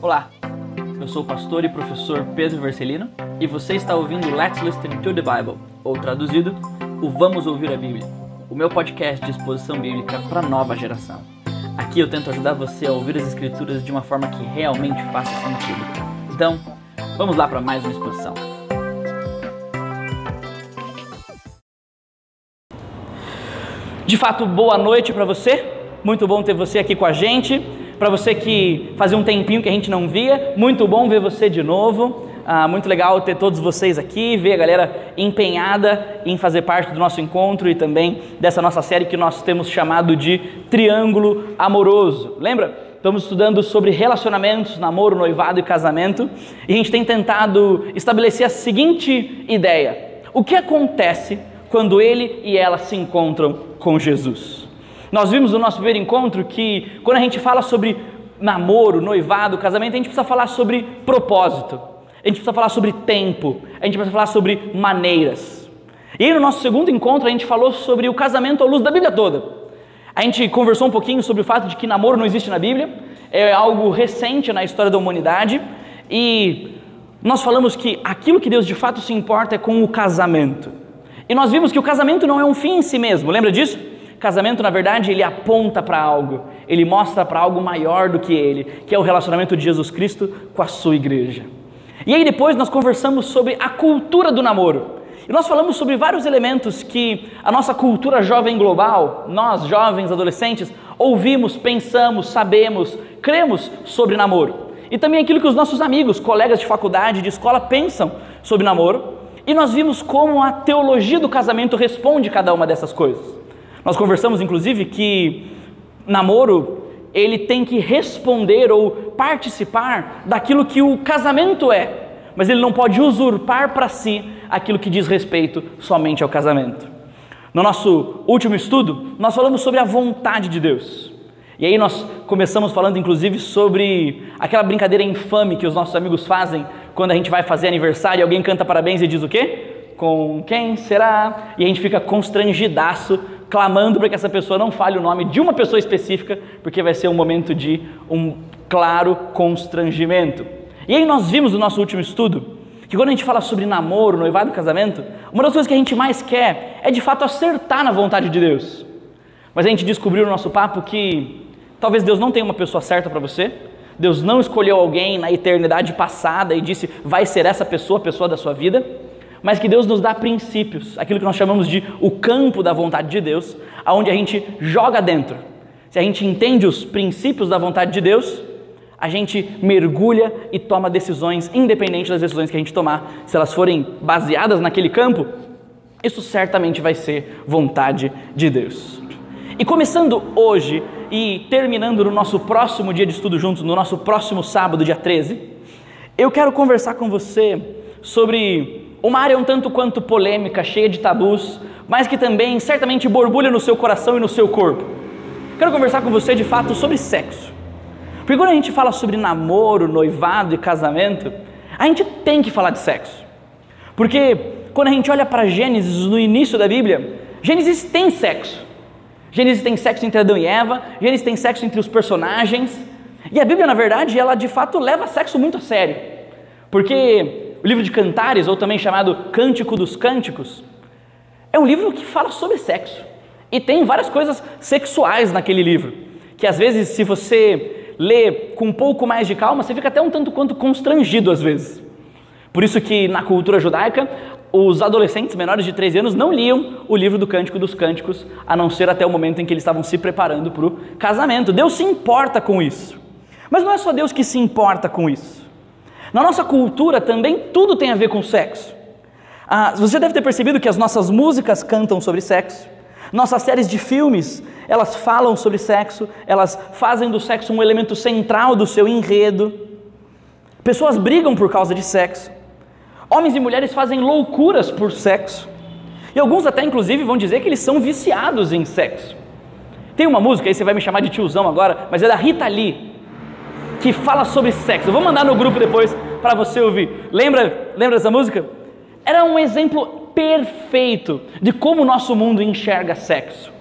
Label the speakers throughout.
Speaker 1: Olá, eu sou o pastor e professor Pedro Vercelino e você está ouvindo Let's Listen to the Bible, ou traduzido, o Vamos Ouvir a Bíblia, o meu podcast de exposição bíblica para nova geração. Aqui eu tento ajudar você a ouvir as Escrituras de uma forma que realmente faça sentido. Então, vamos lá para mais uma exposição. De fato, boa noite para você. Muito bom ter você aqui com a gente. Para você que fazia um tempinho que a gente não via, muito bom ver você de novo. Ah, muito legal ter todos vocês aqui, ver a galera empenhada em fazer parte do nosso encontro e também dessa nossa série que nós temos chamado de Triângulo Amoroso. Lembra? Estamos estudando sobre relacionamentos, namoro, noivado e casamento e a gente tem tentado estabelecer a seguinte ideia: o que acontece quando ele e ela se encontram com Jesus? Nós vimos no nosso primeiro encontro que quando a gente fala sobre namoro, noivado, casamento, a gente precisa falar sobre propósito, a gente precisa falar sobre tempo, a gente precisa falar sobre maneiras. E aí no nosso segundo encontro a gente falou sobre o casamento à luz da Bíblia toda. A gente conversou um pouquinho sobre o fato de que namoro não existe na Bíblia, é algo recente na história da humanidade e nós falamos que aquilo que Deus de fato se importa é com o casamento. E nós vimos que o casamento não é um fim em si mesmo, lembra disso? Casamento, na verdade, ele aponta para algo, ele mostra para algo maior do que ele, que é o relacionamento de Jesus Cristo com a sua igreja. E aí depois nós conversamos sobre a cultura do namoro. E nós falamos sobre vários elementos que a nossa cultura jovem global, nós jovens adolescentes, ouvimos, pensamos, sabemos, cremos sobre namoro. E também aquilo que os nossos amigos, colegas de faculdade, de escola pensam sobre namoro. E nós vimos como a teologia do casamento responde cada uma dessas coisas. Nós conversamos inclusive que namoro ele tem que responder ou participar daquilo que o casamento é, mas ele não pode usurpar para si aquilo que diz respeito somente ao casamento. No nosso último estudo, nós falamos sobre a vontade de Deus. E aí nós começamos falando inclusive sobre aquela brincadeira infame que os nossos amigos fazem quando a gente vai fazer aniversário e alguém canta parabéns e diz o quê? Com quem será? E a gente fica constrangidaço clamando para que essa pessoa não fale o nome de uma pessoa específica, porque vai ser um momento de um claro constrangimento. E aí nós vimos no nosso último estudo que quando a gente fala sobre namoro, noivado casamento, uma das coisas que a gente mais quer é de fato acertar na vontade de Deus. Mas a gente descobriu no nosso papo que talvez Deus não tenha uma pessoa certa para você, Deus não escolheu alguém na eternidade passada e disse vai ser essa pessoa, a pessoa da sua vida mas que Deus nos dá princípios, aquilo que nós chamamos de o campo da vontade de Deus, aonde a gente joga dentro. Se a gente entende os princípios da vontade de Deus, a gente mergulha e toma decisões, independente das decisões que a gente tomar, se elas forem baseadas naquele campo, isso certamente vai ser vontade de Deus. E começando hoje e terminando no nosso próximo dia de estudo juntos, no nosso próximo sábado, dia 13, eu quero conversar com você sobre uma área um tanto quanto polêmica, cheia de tabus, mas que também certamente borbulha no seu coração e no seu corpo. Quero conversar com você de fato sobre sexo. Porque quando a gente fala sobre namoro, noivado e casamento, a gente tem que falar de sexo. Porque quando a gente olha para Gênesis no início da Bíblia, Gênesis tem sexo. Gênesis tem sexo entre Adão e Eva, Gênesis tem sexo entre os personagens. E a Bíblia, na verdade, ela de fato leva sexo muito a sério. Porque o livro de Cantares, ou também chamado Cântico dos Cânticos, é um livro que fala sobre sexo. E tem várias coisas sexuais naquele livro, que às vezes, se você lê com um pouco mais de calma, você fica até um tanto quanto constrangido às vezes. Por isso que na cultura judaica, os adolescentes menores de 13 anos não liam o livro do Cântico dos Cânticos, a não ser até o momento em que eles estavam se preparando para o casamento. Deus se importa com isso. Mas não é só Deus que se importa com isso. Na nossa cultura também tudo tem a ver com sexo. Ah, você deve ter percebido que as nossas músicas cantam sobre sexo, nossas séries de filmes elas falam sobre sexo, elas fazem do sexo um elemento central do seu enredo. Pessoas brigam por causa de sexo. Homens e mulheres fazem loucuras por sexo. E alguns até inclusive vão dizer que eles são viciados em sexo. Tem uma música, aí você vai me chamar de tiozão agora, mas é da Rita Lee, que fala sobre sexo. Eu vou mandar no grupo depois para você ouvir. Lembra, lembra dessa música? Era um exemplo perfeito de como o nosso mundo enxerga sexo.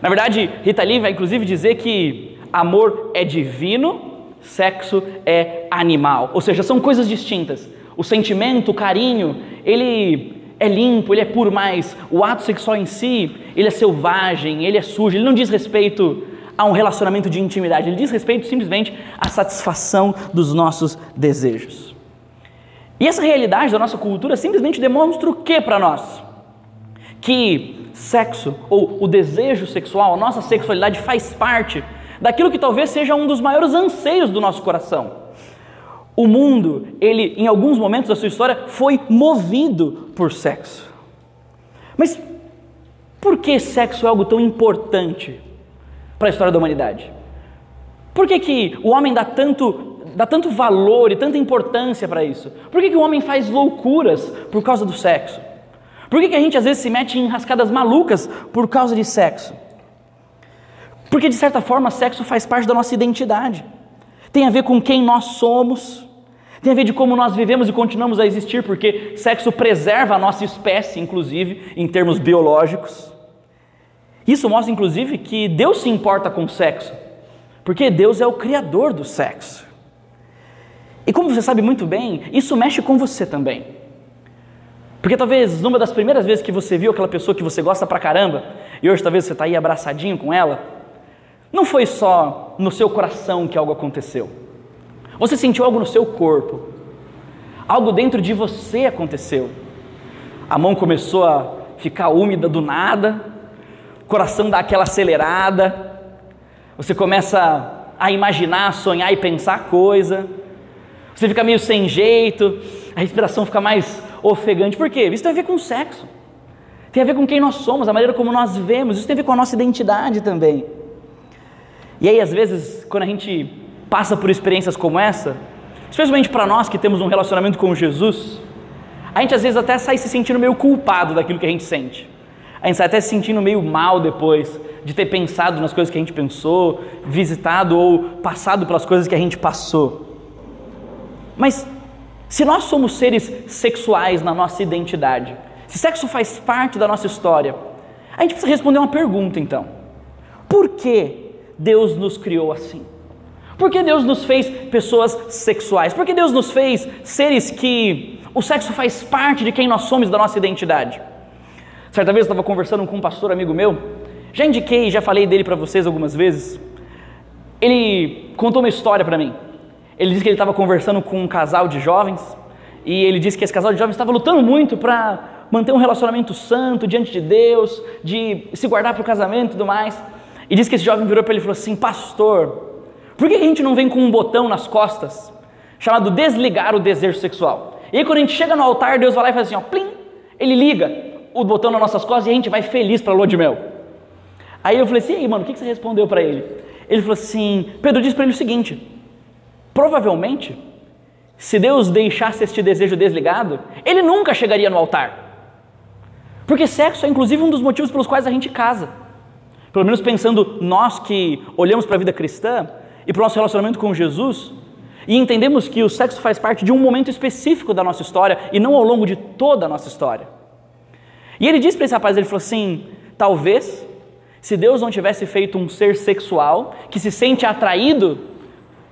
Speaker 1: Na verdade, Rita Lee vai inclusive dizer que amor é divino, sexo é animal. Ou seja, são coisas distintas. O sentimento, o carinho, ele é limpo, ele é puro, mas o ato sexual em si, ele é selvagem, ele é sujo, ele não diz respeito a um relacionamento de intimidade, ele diz respeito simplesmente à satisfação dos nossos desejos. E essa realidade da nossa cultura simplesmente demonstra o que para nós? Que sexo ou o desejo sexual, a nossa sexualidade faz parte daquilo que talvez seja um dos maiores anseios do nosso coração. O mundo, ele em alguns momentos da sua história foi movido por sexo. Mas por que sexo é algo tão importante para a história da humanidade? Por que, que o homem dá tanto, dá tanto valor e tanta importância para isso? Por que, que o homem faz loucuras por causa do sexo? Por que, que a gente às vezes se mete em rascadas malucas por causa de sexo? Porque de certa forma, sexo faz parte da nossa identidade. Tem a ver com quem nós somos, tem a ver de como nós vivemos e continuamos a existir, porque sexo preserva a nossa espécie, inclusive, em termos biológicos. Isso mostra, inclusive, que Deus se importa com o sexo, porque Deus é o criador do sexo. E como você sabe muito bem, isso mexe com você também. Porque talvez numa das primeiras vezes que você viu aquela pessoa que você gosta pra caramba, e hoje talvez você está aí abraçadinho com ela, não foi só no seu coração que algo aconteceu. Você sentiu algo no seu corpo. Algo dentro de você aconteceu. A mão começou a ficar úmida do nada, coração dá aquela acelerada, você começa a imaginar, sonhar e pensar coisa, você fica meio sem jeito, a respiração fica mais ofegante. Por quê? Isso tem a ver com sexo, tem a ver com quem nós somos, a maneira como nós vemos, isso tem a ver com a nossa identidade também. E aí, às vezes, quando a gente passa por experiências como essa, especialmente para nós que temos um relacionamento com Jesus, a gente às vezes até sai se sentindo meio culpado daquilo que a gente sente. A gente sai até se sentindo meio mal depois de ter pensado nas coisas que a gente pensou, visitado ou passado pelas coisas que a gente passou. Mas se nós somos seres sexuais na nossa identidade, se sexo faz parte da nossa história, a gente precisa responder uma pergunta então: por que Deus nos criou assim? Por que Deus nos fez pessoas sexuais? Por que Deus nos fez seres que o sexo faz parte de quem nós somos, da nossa identidade? Certa vez eu estava conversando com um pastor amigo meu, já indiquei, já falei dele para vocês algumas vezes. Ele contou uma história para mim. Ele disse que ele estava conversando com um casal de jovens e ele disse que esse casal de jovens estava lutando muito para manter um relacionamento santo diante de Deus, de se guardar para o casamento e tudo mais. E disse que esse jovem virou para ele e falou assim: Pastor, por que a gente não vem com um botão nas costas chamado desligar o desejo sexual? E aí quando a gente chega no altar, Deus vai lá e faz assim: ó, plim, ele liga o botão nas nossas costas e a gente vai feliz para a lua de mel. Aí eu falei assim, e aí, mano, o que você respondeu para ele? Ele falou assim, Pedro disse para ele o seguinte, provavelmente, se Deus deixasse este desejo desligado, ele nunca chegaria no altar. Porque sexo é inclusive um dos motivos pelos quais a gente casa. Pelo menos pensando nós que olhamos para a vida cristã e para o nosso relacionamento com Jesus, e entendemos que o sexo faz parte de um momento específico da nossa história e não ao longo de toda a nossa história. E ele disse para esse rapaz, ele falou assim: talvez, se Deus não tivesse feito um ser sexual que se sente atraído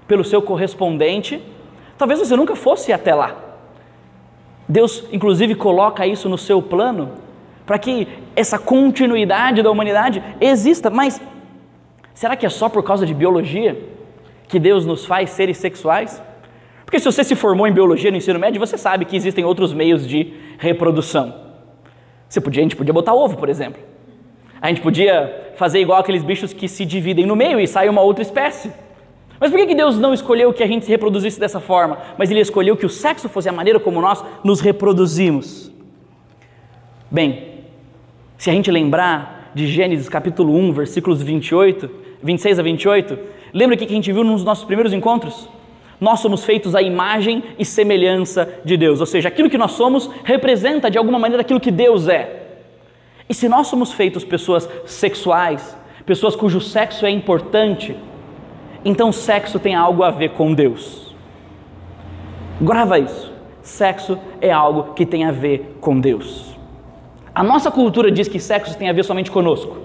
Speaker 1: pelo seu correspondente, talvez você nunca fosse até lá. Deus, inclusive, coloca isso no seu plano para que essa continuidade da humanidade exista, mas será que é só por causa de biologia que Deus nos faz seres sexuais? Porque se você se formou em biologia no ensino médio, você sabe que existem outros meios de reprodução. Você podia, a gente podia botar ovo, por exemplo. A gente podia fazer igual aqueles bichos que se dividem no meio e sai uma outra espécie. Mas por que Deus não escolheu que a gente se reproduzisse dessa forma? Mas Ele escolheu que o sexo fosse a maneira como nós nos reproduzimos. Bem, se a gente lembrar de Gênesis capítulo 1, versículos 28, 26 a 28, lembra o que a gente viu nos nossos primeiros encontros? Nós somos feitos à imagem e semelhança de Deus, ou seja, aquilo que nós somos representa de alguma maneira aquilo que Deus é. E se nós somos feitos pessoas sexuais, pessoas cujo sexo é importante, então sexo tem algo a ver com Deus. Grava isso. Sexo é algo que tem a ver com Deus. A nossa cultura diz que sexo tem a ver somente conosco.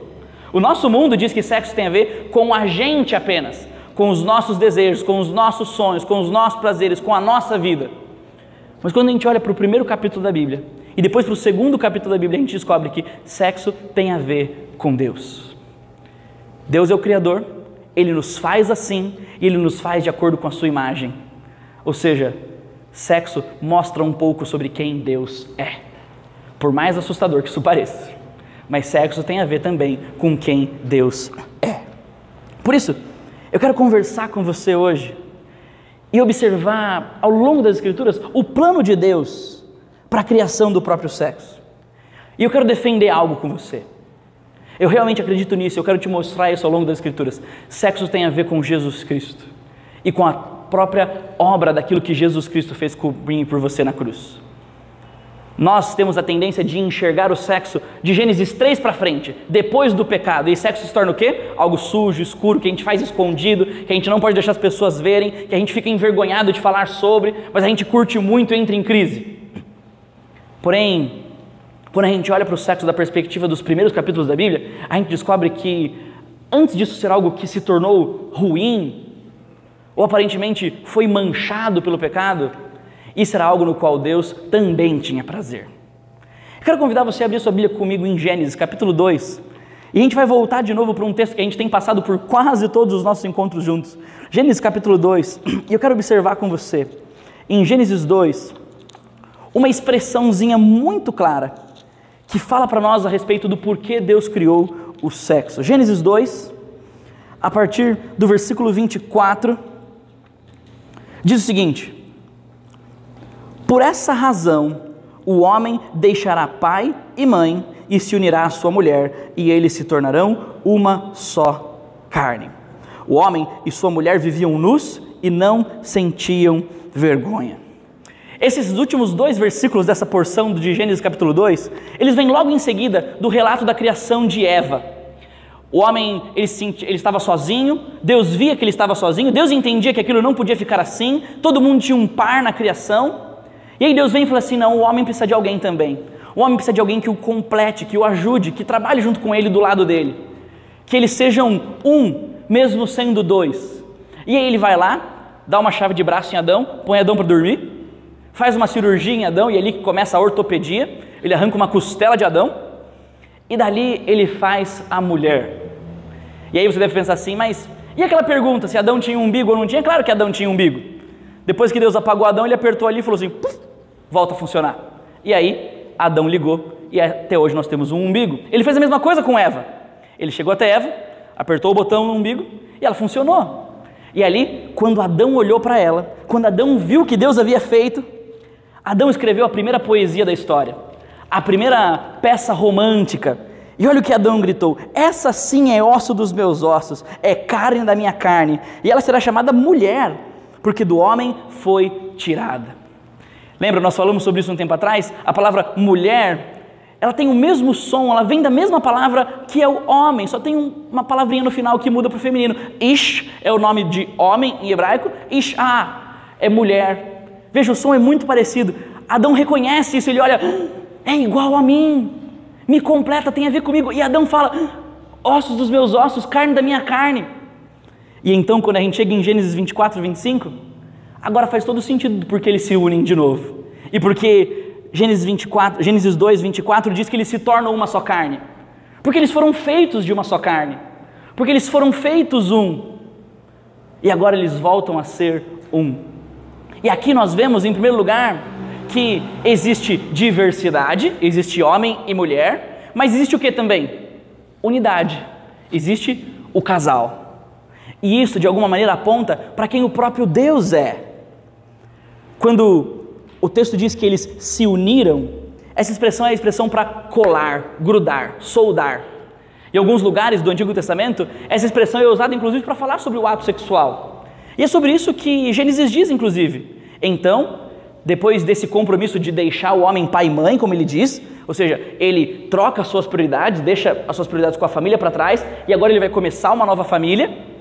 Speaker 1: O nosso mundo diz que sexo tem a ver com a gente apenas com os nossos desejos, com os nossos sonhos, com os nossos prazeres, com a nossa vida. Mas quando a gente olha para o primeiro capítulo da Bíblia e depois para o segundo capítulo da Bíblia, a gente descobre que sexo tem a ver com Deus. Deus é o Criador, Ele nos faz assim e Ele nos faz de acordo com a sua imagem. Ou seja, sexo mostra um pouco sobre quem Deus é. Por mais assustador que isso pareça. Mas sexo tem a ver também com quem Deus é. Por isso, eu quero conversar com você hoje e observar ao longo das Escrituras o plano de Deus para a criação do próprio sexo. E eu quero defender algo com você. Eu realmente acredito nisso, eu quero te mostrar isso ao longo das Escrituras. Sexo tem a ver com Jesus Cristo e com a própria obra daquilo que Jesus Cristo fez por mim e por você na cruz. Nós temos a tendência de enxergar o sexo de Gênesis 3 para frente, depois do pecado. E sexo se torna o quê? Algo sujo, escuro, que a gente faz escondido, que a gente não pode deixar as pessoas verem, que a gente fica envergonhado de falar sobre, mas a gente curte muito e entra em crise. Porém, quando a gente olha para o sexo da perspectiva dos primeiros capítulos da Bíblia, a gente descobre que antes disso ser algo que se tornou ruim, ou aparentemente foi manchado pelo pecado, isso era algo no qual Deus também tinha prazer. Eu quero convidar você a abrir sua Bíblia comigo em Gênesis, capítulo 2. E a gente vai voltar de novo para um texto que a gente tem passado por quase todos os nossos encontros juntos. Gênesis capítulo 2. E eu quero observar com você, em Gênesis 2, uma expressãozinha muito clara que fala para nós a respeito do porquê Deus criou o sexo. Gênesis 2, a partir do versículo 24 Diz o seguinte: Por essa razão, o homem deixará pai e mãe e se unirá à sua mulher, e eles se tornarão uma só carne. O homem e sua mulher viviam nus e não sentiam vergonha. Esses últimos dois versículos dessa porção de Gênesis capítulo 2, eles vêm logo em seguida do relato da criação de Eva. O homem, ele, ele, estava sozinho, Deus via que ele estava sozinho, Deus entendia que aquilo não podia ficar assim, todo mundo tinha um par na criação. E aí Deus vem e fala assim: não, o homem precisa de alguém também. O homem precisa de alguém que o complete, que o ajude, que trabalhe junto com ele do lado dele. Que eles sejam um, mesmo sendo dois. E aí ele vai lá, dá uma chave de braço em Adão, põe Adão para dormir, faz uma cirurgia em Adão e ali começa a ortopedia, ele arranca uma costela de Adão, e dali ele faz a mulher. E aí você deve pensar assim, mas e aquela pergunta se Adão tinha um umbigo ou não tinha? Claro que Adão tinha um umbigo. Depois que Deus apagou Adão, ele apertou ali e falou assim: Puf, volta a funcionar. E aí Adão ligou e até hoje nós temos um umbigo. Ele fez a mesma coisa com Eva. Ele chegou até Eva, apertou o botão no umbigo e ela funcionou. E ali, quando Adão olhou para ela, quando Adão viu o que Deus havia feito, Adão escreveu a primeira poesia da história, a primeira peça romântica e olha o que Adão gritou: Essa sim é osso dos meus ossos, é carne da minha carne, e ela será chamada mulher, porque do homem foi tirada. Lembra, nós falamos sobre isso um tempo atrás? A palavra mulher, ela tem o mesmo som, ela vem da mesma palavra que é o homem, só tem uma palavrinha no final que muda para o feminino. Ish é o nome de homem em hebraico, Ish é mulher. Veja, o som é muito parecido. Adão reconhece isso, ele olha, ah, é igual a mim me completa, tem a ver comigo. E Adão fala: ossos dos meus ossos, carne da minha carne. E então, quando a gente chega em Gênesis 24, 25, agora faz todo sentido porque eles se unem de novo. E porque Gênesis, 24, Gênesis 2, 24 diz que eles se tornam uma só carne. Porque eles foram feitos de uma só carne. Porque eles foram feitos um. E agora eles voltam a ser um. E aqui nós vemos, em primeiro lugar, que existe diversidade, existe homem e mulher, mas existe o que também? Unidade. Existe o casal. E isso, de alguma maneira, aponta para quem o próprio Deus é. Quando o texto diz que eles se uniram, essa expressão é a expressão para colar, grudar, soldar. Em alguns lugares do Antigo Testamento, essa expressão é usada inclusive para falar sobre o ato sexual. E é sobre isso que Gênesis diz, inclusive. Então, depois desse compromisso de deixar o homem pai e mãe, como ele diz, ou seja, ele troca as suas prioridades, deixa as suas prioridades com a família para trás e agora ele vai começar uma nova família.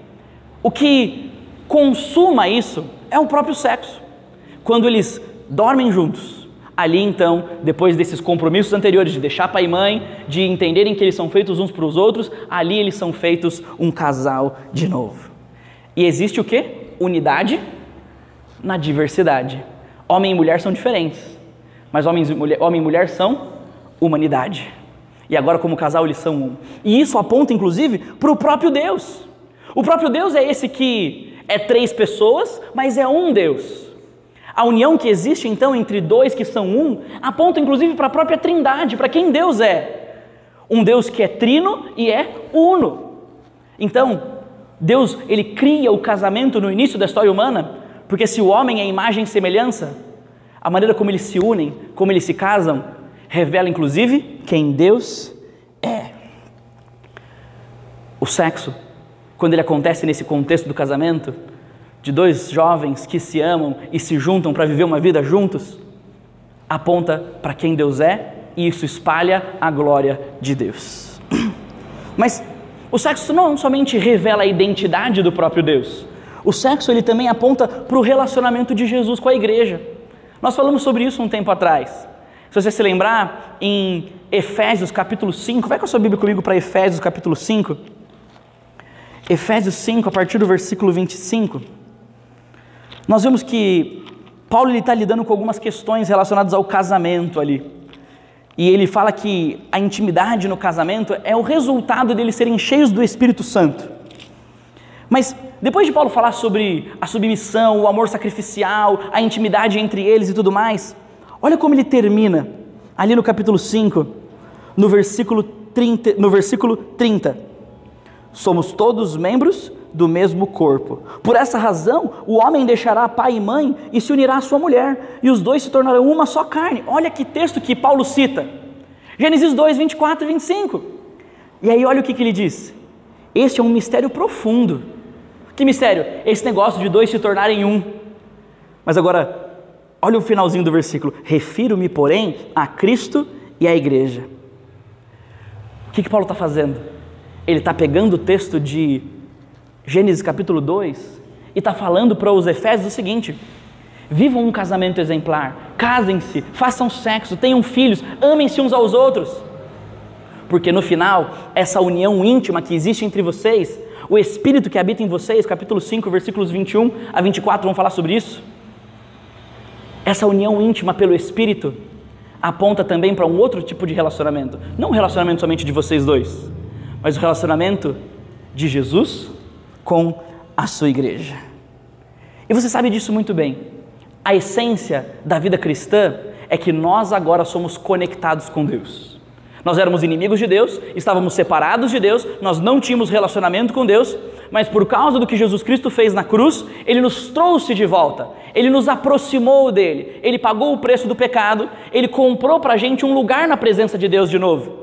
Speaker 1: O que consuma isso é o próprio sexo. Quando eles dormem juntos, ali então, depois desses compromissos anteriores de deixar pai e mãe, de entenderem que eles são feitos uns para os outros, ali eles são feitos um casal de novo. E existe o que? Unidade na diversidade. Homem e mulher são diferentes, mas homens e mulher, homem e mulher são humanidade. E agora, como casal, eles são um. E isso aponta, inclusive, para o próprio Deus. O próprio Deus é esse que é três pessoas, mas é um Deus. A união que existe então entre dois que são um aponta inclusive para a própria Trindade, para quem Deus é. Um Deus que é trino e é uno. Então, Deus, ele cria o casamento no início da história humana, porque se o homem é imagem e semelhança, a maneira como eles se unem, como eles se casam, revela inclusive quem Deus é. O sexo, quando ele acontece nesse contexto do casamento, de dois jovens que se amam e se juntam para viver uma vida juntos, aponta para quem Deus é e isso espalha a glória de Deus. Mas o sexo não somente revela a identidade do próprio Deus, o sexo ele também aponta para o relacionamento de Jesus com a igreja. Nós falamos sobre isso um tempo atrás. Se você se lembrar, em Efésios capítulo 5, vai com a sua Bíblia comigo para Efésios capítulo 5. Efésios 5, a partir do versículo 25 nós vemos que Paulo está lidando com algumas questões relacionadas ao casamento ali. E ele fala que a intimidade no casamento é o resultado deles serem cheios do Espírito Santo. Mas depois de Paulo falar sobre a submissão, o amor sacrificial, a intimidade entre eles e tudo mais, olha como ele termina, ali no capítulo 5, no versículo 30. No versículo 30. Somos todos membros do mesmo corpo. Por essa razão, o homem deixará pai e mãe e se unirá à sua mulher, e os dois se tornarão uma só carne. Olha que texto que Paulo cita. Gênesis 2, 24 e 25. E aí, olha o que, que ele diz. Este é um mistério profundo. Que mistério? Esse negócio de dois se tornarem um. Mas agora, olha o finalzinho do versículo. Refiro-me, porém, a Cristo e à igreja. O que, que Paulo está fazendo? Ele está pegando o texto de Gênesis capítulo 2, e está falando para os Efésios o seguinte: vivam um casamento exemplar, casem-se, façam sexo, tenham filhos, amem-se uns aos outros. Porque no final, essa união íntima que existe entre vocês, o Espírito que habita em vocês, capítulo 5, versículos 21 a 24 vão falar sobre isso. Essa união íntima pelo Espírito aponta também para um outro tipo de relacionamento. Não um relacionamento somente de vocês dois, mas o relacionamento de Jesus com a sua igreja. E você sabe disso muito bem. A essência da vida cristã é que nós agora somos conectados com Deus. Nós éramos inimigos de Deus, estávamos separados de Deus, nós não tínhamos relacionamento com Deus, mas por causa do que Jesus Cristo fez na cruz, Ele nos trouxe de volta, Ele nos aproximou dele, Ele pagou o preço do pecado, Ele comprou para a gente um lugar na presença de Deus de novo.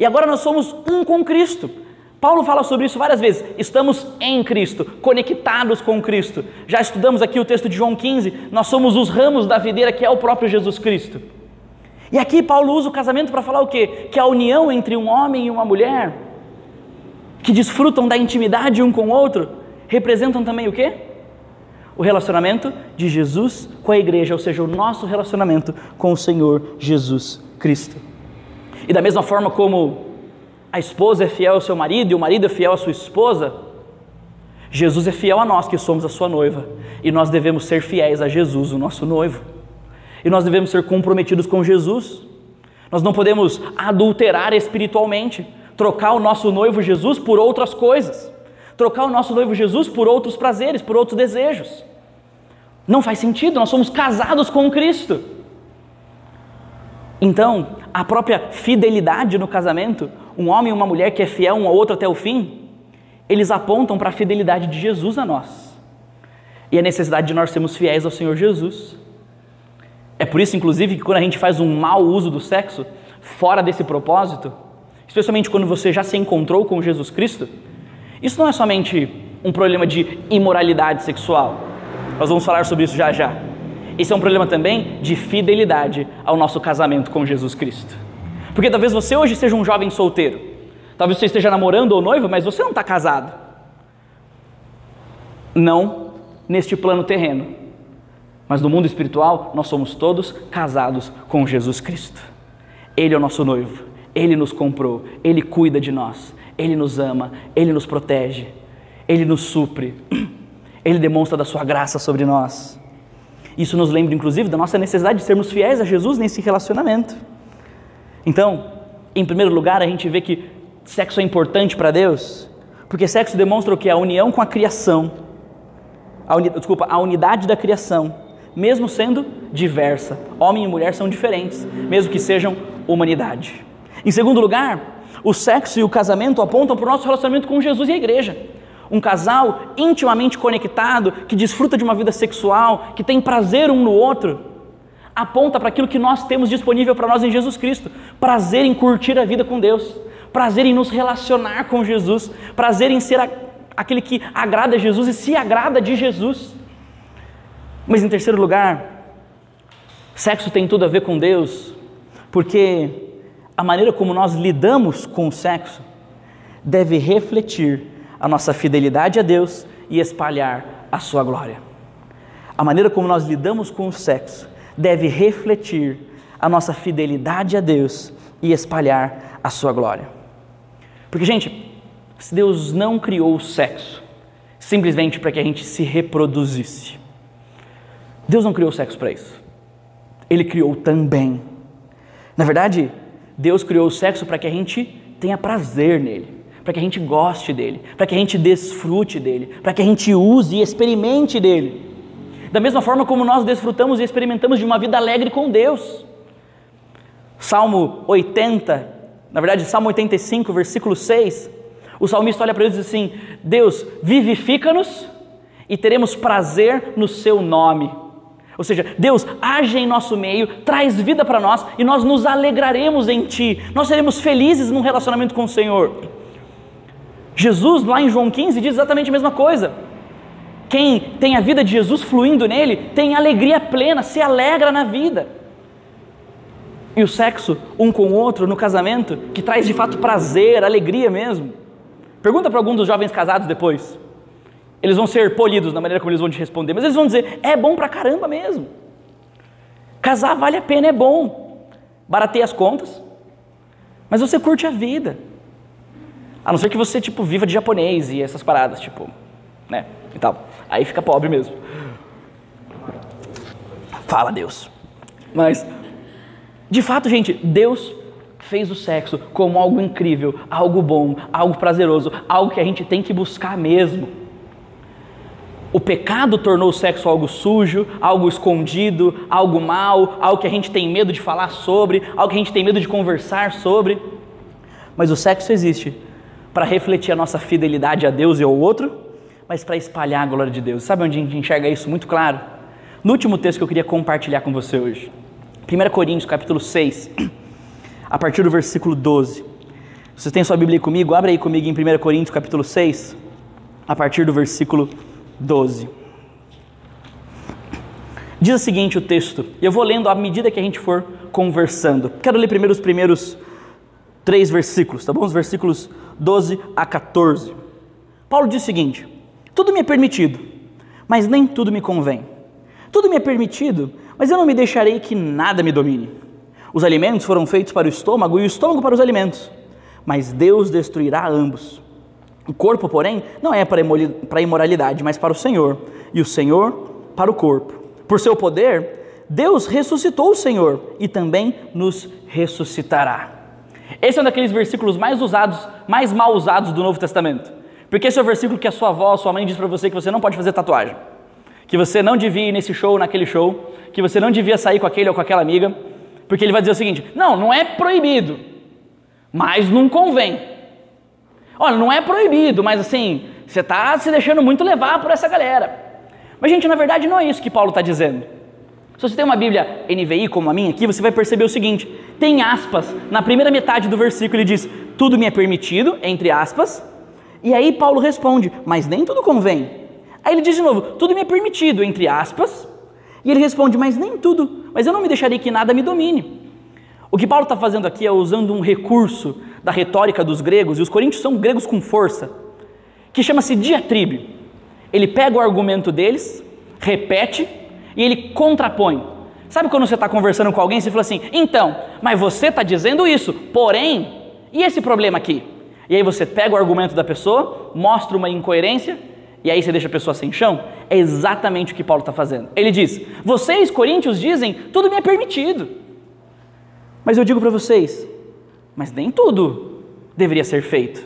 Speaker 1: E agora nós somos um com Cristo. Paulo fala sobre isso várias vezes. Estamos em Cristo, conectados com Cristo. Já estudamos aqui o texto de João 15, nós somos os ramos da videira que é o próprio Jesus Cristo. E aqui Paulo usa o casamento para falar o quê? Que a união entre um homem e uma mulher, que desfrutam da intimidade um com o outro, representam também o quê? O relacionamento de Jesus com a igreja, ou seja, o nosso relacionamento com o Senhor Jesus Cristo. E da mesma forma como a esposa é fiel ao seu marido e o marido é fiel à sua esposa, Jesus é fiel a nós que somos a sua noiva e nós devemos ser fiéis a Jesus, o nosso noivo. E nós devemos ser comprometidos com Jesus. Nós não podemos adulterar espiritualmente, trocar o nosso noivo Jesus por outras coisas, trocar o nosso noivo Jesus por outros prazeres, por outros desejos. Não faz sentido, nós somos casados com Cristo. Então, a própria fidelidade no casamento um homem e uma mulher que é fiel um ao outro até o fim, eles apontam para a fidelidade de Jesus a nós. E a necessidade de nós sermos fiéis ao Senhor Jesus. É por isso, inclusive, que quando a gente faz um mau uso do sexo, fora desse propósito, especialmente quando você já se encontrou com Jesus Cristo, isso não é somente um problema de imoralidade sexual. Nós vamos falar sobre isso já já. Esse é um problema também de fidelidade ao nosso casamento com Jesus Cristo. Porque talvez você hoje seja um jovem solteiro, talvez você esteja namorando ou noivo, mas você não está casado. Não neste plano terreno, mas no mundo espiritual nós somos todos casados com Jesus Cristo. Ele é o nosso noivo, ele nos comprou, ele cuida de nós, ele nos ama, ele nos protege, ele nos supre. Ele demonstra da sua graça sobre nós. Isso nos lembra, inclusive, da nossa necessidade de sermos fiéis a Jesus nesse relacionamento. Então, em primeiro lugar, a gente vê que sexo é importante para Deus, porque sexo demonstra o que? A união com a criação. A uni, desculpa, a unidade da criação, mesmo sendo diversa. Homem e mulher são diferentes, mesmo que sejam humanidade. Em segundo lugar, o sexo e o casamento apontam para o nosso relacionamento com Jesus e a igreja. Um casal intimamente conectado, que desfruta de uma vida sexual, que tem prazer um no outro, aponta para aquilo que nós temos disponível para nós em Jesus Cristo: prazer em curtir a vida com Deus, prazer em nos relacionar com Jesus, prazer em ser a, aquele que agrada a Jesus e se agrada de Jesus. Mas em terceiro lugar, sexo tem tudo a ver com Deus, porque a maneira como nós lidamos com o sexo deve refletir a nossa fidelidade a Deus e espalhar a sua glória. A maneira como nós lidamos com o sexo deve refletir a nossa fidelidade a Deus e espalhar a sua glória. Porque, gente, se Deus não criou o sexo simplesmente para que a gente se reproduzisse, Deus não criou o sexo para isso. Ele criou também. Na verdade, Deus criou o sexo para que a gente tenha prazer nele para que a gente goste dele, para que a gente desfrute dele, para que a gente use e experimente dele. Da mesma forma como nós desfrutamos e experimentamos de uma vida alegre com Deus. Salmo 80, na verdade, Salmo 85, versículo 6, o salmista olha para ele e diz assim: Deus, vivifica-nos e teremos prazer no seu nome. Ou seja, Deus age em nosso meio, traz vida para nós e nós nos alegraremos em Ti, nós seremos felizes num relacionamento com o Senhor. Jesus, lá em João 15, diz exatamente a mesma coisa. Quem tem a vida de Jesus fluindo nele tem alegria plena, se alegra na vida. E o sexo, um com o outro, no casamento, que traz de fato prazer, alegria mesmo. Pergunta para algum dos jovens casados depois. Eles vão ser polidos na maneira como eles vão te responder, mas eles vão dizer: é bom pra caramba mesmo. Casar vale a pena, é bom. Barateia as contas, mas você curte a vida. A não ser que você, tipo, viva de japonês e essas paradas, tipo, né, e tal. Aí fica pobre mesmo. Fala Deus. Mas, de fato, gente, Deus fez o sexo como algo incrível, algo bom, algo prazeroso, algo que a gente tem que buscar mesmo. O pecado tornou o sexo algo sujo, algo escondido, algo mal, algo que a gente tem medo de falar sobre, algo que a gente tem medo de conversar sobre. Mas o sexo existe para refletir a nossa fidelidade a Deus e ao outro, mas para espalhar a glória de Deus. Sabe onde a gente enxerga isso muito claro? No último texto que eu queria compartilhar com você hoje. 1 Coríntios, capítulo 6, a partir do versículo 12. Você tem sua Bíblia comigo? Abre aí comigo em 1 Coríntios, capítulo 6, a partir do versículo 12. Diz o seguinte o texto, eu vou lendo à medida que a gente for conversando. Quero ler primeiro os primeiros três versículos, tá bom? Os versículos 12 a 14. Paulo diz o seguinte: Tudo me é permitido, mas nem tudo me convém. Tudo me é permitido, mas eu não me deixarei que nada me domine. Os alimentos foram feitos para o estômago e o estômago para os alimentos, mas Deus destruirá ambos. O corpo, porém, não é para a imoralidade, mas para o Senhor, e o Senhor para o corpo. Por seu poder, Deus ressuscitou o Senhor e também nos ressuscitará. Esse é um daqueles versículos mais usados, mais mal usados do Novo Testamento. Porque esse é o versículo que a sua avó, a sua mãe diz para você que você não pode fazer tatuagem. Que você não devia ir nesse show, naquele show. Que você não devia sair com aquele ou com aquela amiga. Porque ele vai dizer o seguinte: não, não é proibido, mas não convém. Olha, não é proibido, mas assim, você está se deixando muito levar por essa galera. Mas, gente, na verdade não é isso que Paulo está dizendo. Se você tem uma Bíblia NVI como a minha aqui, você vai perceber o seguinte: tem aspas na primeira metade do versículo, ele diz: Tudo me é permitido, entre aspas. E aí Paulo responde: Mas nem tudo convém. Aí ele diz de novo: Tudo me é permitido, entre aspas. E ele responde: Mas nem tudo, mas eu não me deixarei que nada me domine. O que Paulo está fazendo aqui é usando um recurso da retórica dos gregos, e os coríntios são gregos com força, que chama-se diatribe. Ele pega o argumento deles, repete e ele contrapõe. Sabe quando você está conversando com alguém e você fala assim, então, mas você está dizendo isso, porém, e esse problema aqui? E aí você pega o argumento da pessoa, mostra uma incoerência e aí você deixa a pessoa sem chão, é exatamente o que Paulo está fazendo. Ele diz: Vocês, coríntios, dizem, tudo me é permitido. Mas eu digo para vocês, mas nem tudo deveria ser feito.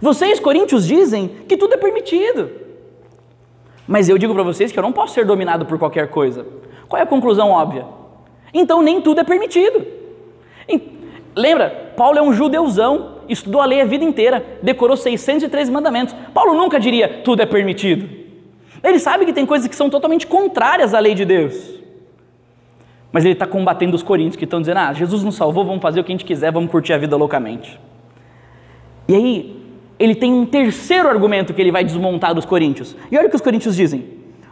Speaker 1: Vocês, coríntios, dizem que tudo é permitido. Mas eu digo para vocês que eu não posso ser dominado por qualquer coisa. Qual é a conclusão óbvia? Então nem tudo é permitido. Lembra, Paulo é um judeuzão, estudou a lei a vida inteira, decorou 613 mandamentos. Paulo nunca diria tudo é permitido. Ele sabe que tem coisas que são totalmente contrárias à lei de Deus. Mas ele está combatendo os coríntios que estão dizendo: ah, Jesus nos salvou, vamos fazer o que a gente quiser, vamos curtir a vida loucamente. E aí, ele tem um terceiro argumento que ele vai desmontar dos coríntios. E olha o que os coríntios dizem: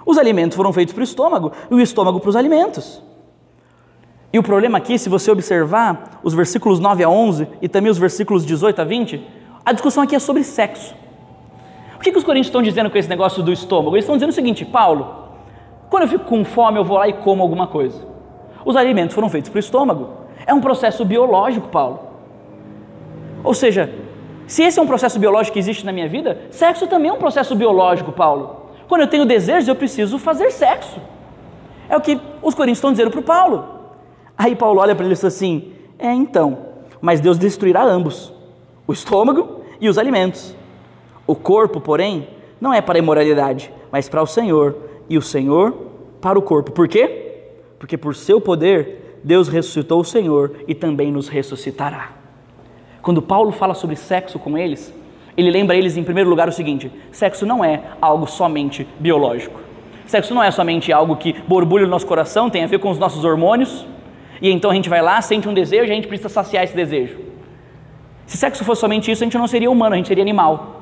Speaker 1: os alimentos foram feitos para o estômago e o estômago para os alimentos. E o problema aqui, se você observar os versículos 9 a 11 e também os versículos 18 a 20, a discussão aqui é sobre sexo. O que, que os coríntios estão dizendo com esse negócio do estômago? Eles estão dizendo o seguinte: Paulo, quando eu fico com fome, eu vou lá e como alguma coisa. Os alimentos foram feitos para o estômago. É um processo biológico, Paulo. Ou seja, se esse é um processo biológico que existe na minha vida, sexo também é um processo biológico, Paulo. Quando eu tenho desejos, eu preciso fazer sexo. É o que os coríntios estão dizendo para o Paulo. Aí Paulo olha para ele e diz assim: É então, mas Deus destruirá ambos, o estômago e os alimentos. O corpo, porém, não é para a imoralidade, mas para o Senhor, e o Senhor para o corpo. Por quê? Porque por seu poder Deus ressuscitou o Senhor e também nos ressuscitará. Quando Paulo fala sobre sexo com eles, ele lembra eles em primeiro lugar o seguinte: sexo não é algo somente biológico. Sexo não é somente algo que borbulha no nosso coração, tem a ver com os nossos hormônios, e então a gente vai lá, sente um desejo e a gente precisa saciar esse desejo. Se sexo fosse somente isso, a gente não seria humano, a gente seria animal.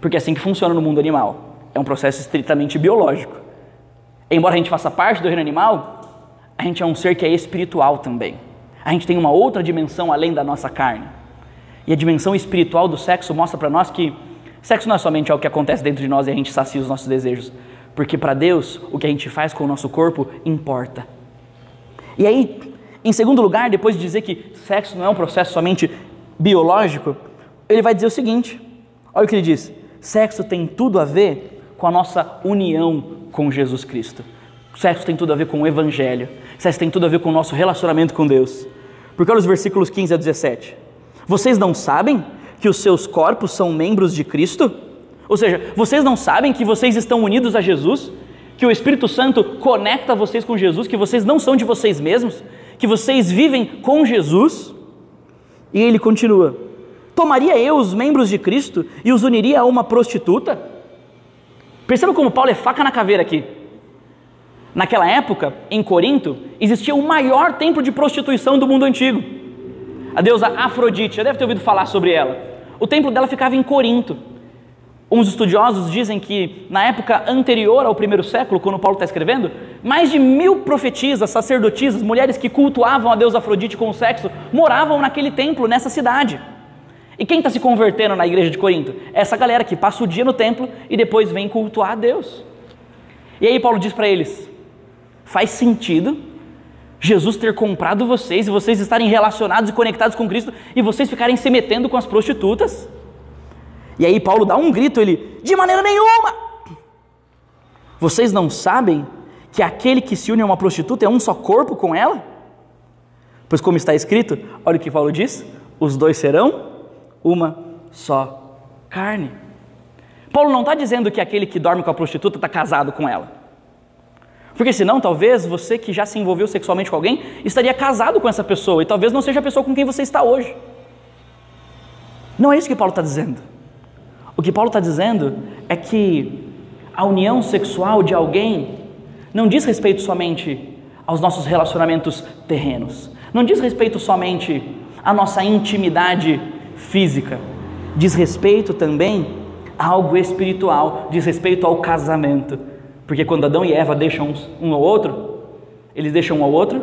Speaker 1: Porque é assim que funciona no mundo animal. É um processo estritamente biológico. Embora a gente faça parte do reino animal, a gente é um ser que é espiritual também. A gente tem uma outra dimensão além da nossa carne. E a dimensão espiritual do sexo mostra para nós que sexo não é somente algo que acontece dentro de nós e a gente sacia os nossos desejos. Porque para Deus, o que a gente faz com o nosso corpo importa. E aí, em segundo lugar, depois de dizer que sexo não é um processo somente biológico, ele vai dizer o seguinte: olha o que ele diz: sexo tem tudo a ver com a nossa união com Jesus Cristo. Sexo tem tudo a ver com o Evangelho. Sexo tem tudo a ver com o nosso relacionamento com Deus. Porque olha os versículos 15 a 17. Vocês não sabem que os seus corpos são membros de Cristo? Ou seja, vocês não sabem que vocês estão unidos a Jesus? que o Espírito Santo conecta vocês com Jesus, que vocês não são de vocês mesmos, que vocês vivem com Jesus. E ele continua: Tomaria eu os membros de Cristo e os uniria a uma prostituta? Perceba como Paulo é faca na caveira aqui. Naquela época, em Corinto, existia o maior templo de prostituição do mundo antigo. A deusa Afrodite, já deve ter ouvido falar sobre ela. O templo dela ficava em Corinto. Uns estudiosos dizem que na época anterior ao primeiro século, quando Paulo está escrevendo, mais de mil profetisas, sacerdotisas, mulheres que cultuavam a deusa Afrodite com o sexo, moravam naquele templo, nessa cidade. E quem está se convertendo na igreja de Corinto? Essa galera que passa o dia no templo e depois vem cultuar a Deus. E aí Paulo diz para eles: faz sentido Jesus ter comprado vocês e vocês estarem relacionados e conectados com Cristo e vocês ficarem se metendo com as prostitutas? E aí Paulo dá um grito, ele, de maneira nenhuma! Vocês não sabem que aquele que se une a uma prostituta é um só corpo com ela? Pois como está escrito, olha o que Paulo diz: os dois serão uma só carne. Paulo não está dizendo que aquele que dorme com a prostituta está casado com ela. Porque senão, talvez você que já se envolveu sexualmente com alguém estaria casado com essa pessoa e talvez não seja a pessoa com quem você está hoje. Não é isso que Paulo está dizendo. O que Paulo está dizendo é que a união sexual de alguém não diz respeito somente aos nossos relacionamentos terrenos, não diz respeito somente à nossa intimidade física, diz respeito também a algo espiritual, diz respeito ao casamento. Porque quando Adão e Eva deixam um ao outro, eles deixam um ao outro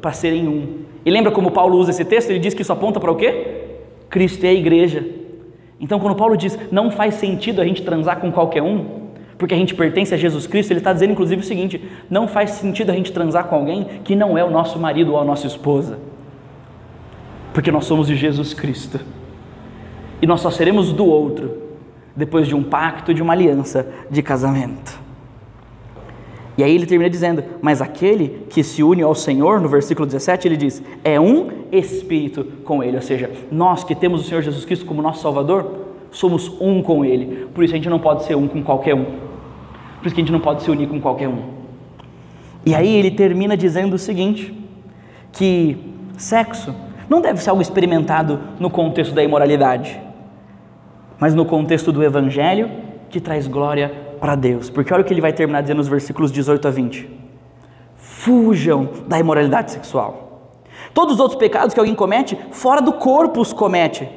Speaker 1: para serem um. E lembra como Paulo usa esse texto? Ele diz que isso aponta para o quê? Cristo é a igreja. Então, quando Paulo diz não faz sentido a gente transar com qualquer um, porque a gente pertence a Jesus Cristo, ele está dizendo inclusive o seguinte: não faz sentido a gente transar com alguém que não é o nosso marido ou a nossa esposa, porque nós somos de Jesus Cristo e nós só seremos do outro depois de um pacto, de uma aliança de casamento. E aí ele termina dizendo: Mas aquele que se une ao Senhor, no versículo 17, ele diz: É um espírito com ele. Ou seja, nós que temos o Senhor Jesus Cristo como nosso Salvador, somos um com ele. Por isso a gente não pode ser um com qualquer um. Por isso que a gente não pode se unir com qualquer um. E aí ele termina dizendo o seguinte: que sexo não deve ser algo experimentado no contexto da imoralidade, mas no contexto do evangelho que traz glória para Deus. Porque olha o que ele vai terminar dizendo nos versículos 18 a 20. Fujam da imoralidade sexual. Todos os outros pecados que alguém comete, fora do corpo os comete.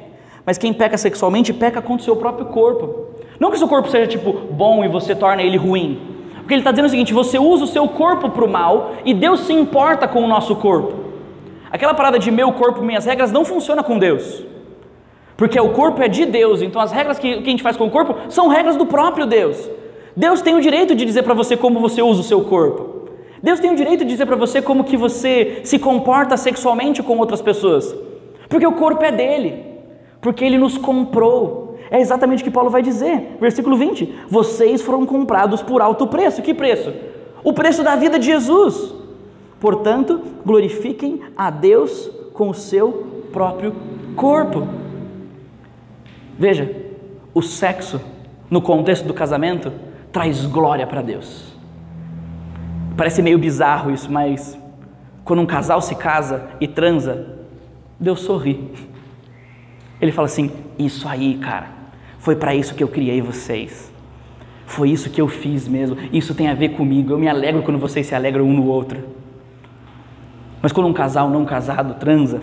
Speaker 1: Mas quem peca sexualmente, peca contra o seu próprio corpo. Não que o seu corpo seja tipo bom e você torna ele ruim. Porque ele está dizendo o seguinte: você usa o seu corpo para o mal e Deus se importa com o nosso corpo. Aquela parada de meu corpo, minhas regras não funciona com Deus. Porque o corpo é de Deus, então as regras que, que a gente faz com o corpo são regras do próprio Deus. Deus tem o direito de dizer para você como você usa o seu corpo. Deus tem o direito de dizer para você como que você se comporta sexualmente com outras pessoas. Porque o corpo é dele. Porque ele nos comprou. É exatamente o que Paulo vai dizer. Versículo 20: Vocês foram comprados por alto preço. Que preço? O preço da vida de Jesus. Portanto, glorifiquem a Deus com o seu próprio corpo. Veja, o sexo no contexto do casamento traz glória para Deus. Parece meio bizarro isso, mas quando um casal se casa e transa, Deus sorri. Ele fala assim: Isso aí, cara, foi para isso que eu criei vocês. Foi isso que eu fiz mesmo. Isso tem a ver comigo. Eu me alegro quando vocês se alegram um no outro. Mas quando um casal não casado transa,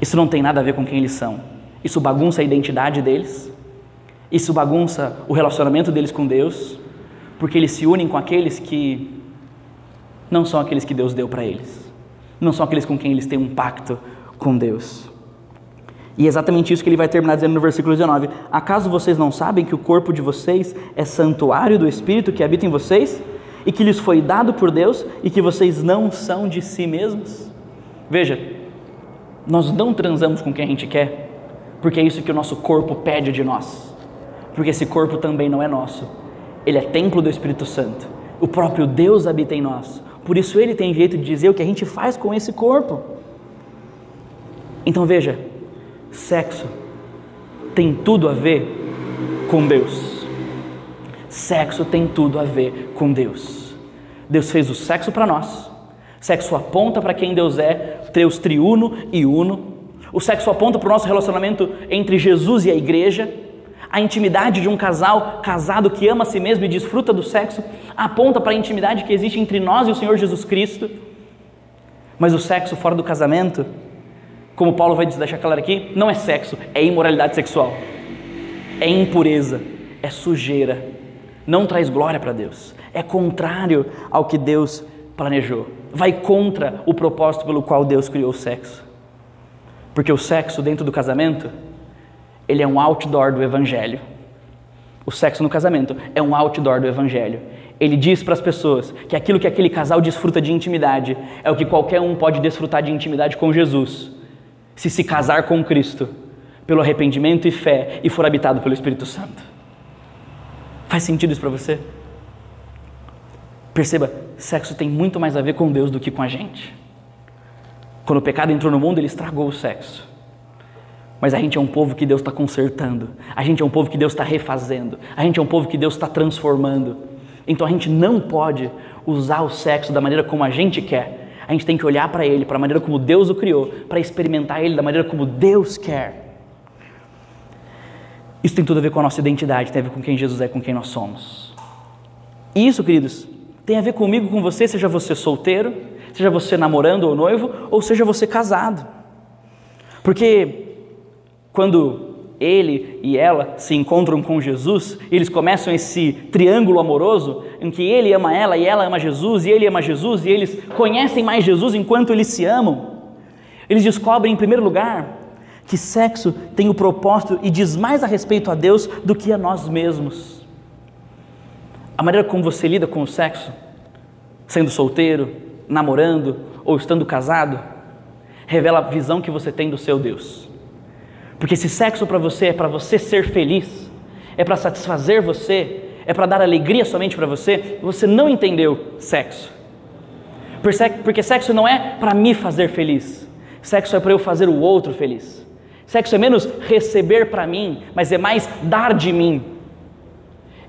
Speaker 1: isso não tem nada a ver com quem eles são. Isso bagunça a identidade deles, isso bagunça o relacionamento deles com Deus, porque eles se unem com aqueles que não são aqueles que Deus deu para eles, não são aqueles com quem eles têm um pacto com Deus. E é exatamente isso que ele vai terminar dizendo no versículo 19: Acaso vocês não sabem que o corpo de vocês é santuário do Espírito que habita em vocês e que lhes foi dado por Deus e que vocês não são de si mesmos? Veja, nós não transamos com quem a gente quer, porque é isso que o nosso corpo pede de nós porque esse corpo também não é nosso. Ele é templo do Espírito Santo. O próprio Deus habita em nós. Por isso ele tem jeito de dizer o que a gente faz com esse corpo. Então veja, sexo tem tudo a ver com Deus. Sexo tem tudo a ver com Deus. Deus fez o sexo para nós. Sexo aponta para quem Deus é, Deus triuno e uno. O sexo aponta para o nosso relacionamento entre Jesus e a igreja. A intimidade de um casal casado que ama a si mesmo e desfruta do sexo aponta para a intimidade que existe entre nós e o Senhor Jesus Cristo. Mas o sexo fora do casamento, como Paulo vai deixar claro aqui, não é sexo, é imoralidade sexual, é impureza, é sujeira, não traz glória para Deus, é contrário ao que Deus planejou, vai contra o propósito pelo qual Deus criou o sexo. Porque o sexo dentro do casamento ele é um outdoor do evangelho. O sexo no casamento é um outdoor do evangelho. Ele diz para as pessoas que aquilo que aquele casal desfruta de intimidade é o que qualquer um pode desfrutar de intimidade com Jesus, se se casar com Cristo, pelo arrependimento e fé e for habitado pelo Espírito Santo. Faz sentido isso para você? Perceba, sexo tem muito mais a ver com Deus do que com a gente. Quando o pecado entrou no mundo, ele estragou o sexo. Mas a gente é um povo que Deus está consertando, a gente é um povo que Deus está refazendo, a gente é um povo que Deus está transformando. Então a gente não pode usar o sexo da maneira como a gente quer. A gente tem que olhar para ele, para a maneira como Deus o criou, para experimentar ele da maneira como Deus quer. Isso tem tudo a ver com a nossa identidade, tem a ver com quem Jesus é, com quem nós somos. E isso, queridos, tem a ver comigo, com você, seja você solteiro, seja você namorando ou noivo, ou seja você casado. Porque quando ele e ela se encontram com Jesus, eles começam esse triângulo amoroso em que ele ama ela e ela ama Jesus, e ele ama Jesus, e eles conhecem mais Jesus enquanto eles se amam. Eles descobrem, em primeiro lugar, que sexo tem o propósito e diz mais a respeito a Deus do que a nós mesmos. A maneira como você lida com o sexo, sendo solteiro, namorando ou estando casado, revela a visão que você tem do seu Deus. Porque se sexo para você é para você ser feliz, é para satisfazer você, é para dar alegria somente para você, você não entendeu sexo. Porque sexo não é para me fazer feliz, sexo é para eu fazer o outro feliz. Sexo é menos receber para mim, mas é mais dar de mim.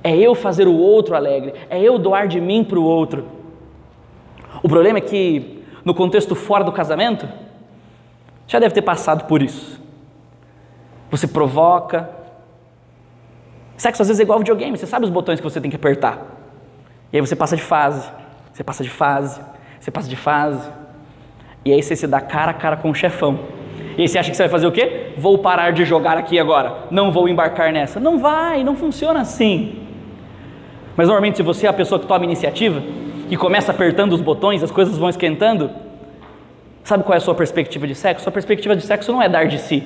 Speaker 1: É eu fazer o outro alegre, é eu doar de mim para o outro. O problema é que, no contexto fora do casamento, já deve ter passado por isso. Você provoca. Sexo às vezes é igual videogame, você sabe os botões que você tem que apertar. E aí você passa de fase, você passa de fase, você passa de fase. E aí você se dá cara a cara com o chefão. E aí você acha que você vai fazer o quê? Vou parar de jogar aqui agora, não vou embarcar nessa. Não vai, não funciona assim. Mas normalmente, se você é a pessoa que toma iniciativa, que começa apertando os botões, as coisas vão esquentando, sabe qual é a sua perspectiva de sexo? Sua perspectiva de sexo não é dar de si,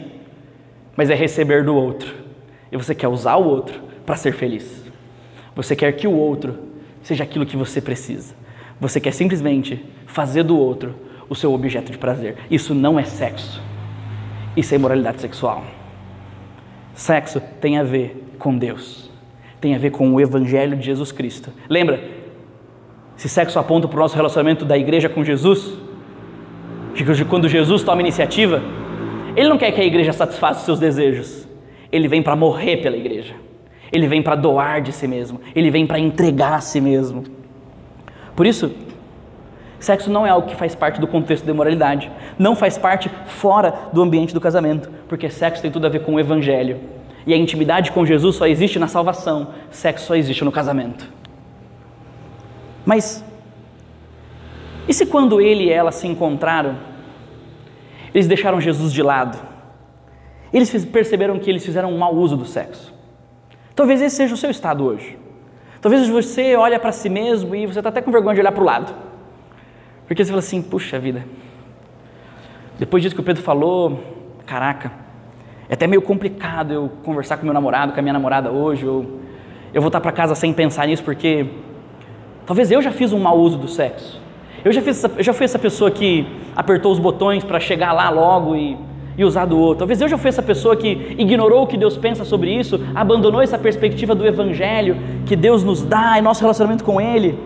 Speaker 1: mas é receber do outro. E você quer usar o outro para ser feliz. Você quer que o outro seja aquilo que você precisa. Você quer simplesmente fazer do outro o seu objeto de prazer. Isso não é sexo. Isso é imoralidade sexual. Sexo tem a ver com Deus, tem a ver com o Evangelho de Jesus Cristo. Lembra? Se sexo aponta para o nosso relacionamento da igreja com Jesus, quando Jesus toma iniciativa, ele não quer que a igreja satisfaça os seus desejos, ele vem para morrer pela igreja, ele vem para doar de si mesmo, ele vem para entregar a si mesmo. Por isso, Sexo não é algo que faz parte do contexto da moralidade, não faz parte fora do ambiente do casamento, porque sexo tem tudo a ver com o evangelho. E a intimidade com Jesus só existe na salvação, sexo só existe no casamento. Mas e se quando ele e ela se encontraram, eles deixaram Jesus de lado? Eles perceberam que eles fizeram um mau uso do sexo. Talvez esse seja o seu estado hoje. Talvez você olha para si mesmo e você está até com vergonha de olhar para o lado. Porque você fala assim, puxa vida, depois disso que o Pedro falou, caraca, é até meio complicado eu conversar com meu namorado, com a minha namorada hoje, ou eu voltar para casa sem pensar nisso, porque talvez eu já fiz um mau uso do sexo. Eu já, fiz essa, eu já fui essa pessoa que apertou os botões para chegar lá logo e, e usar do outro. Talvez eu já fui essa pessoa que ignorou o que Deus pensa sobre isso, abandonou essa perspectiva do Evangelho que Deus nos dá e nosso relacionamento com Ele.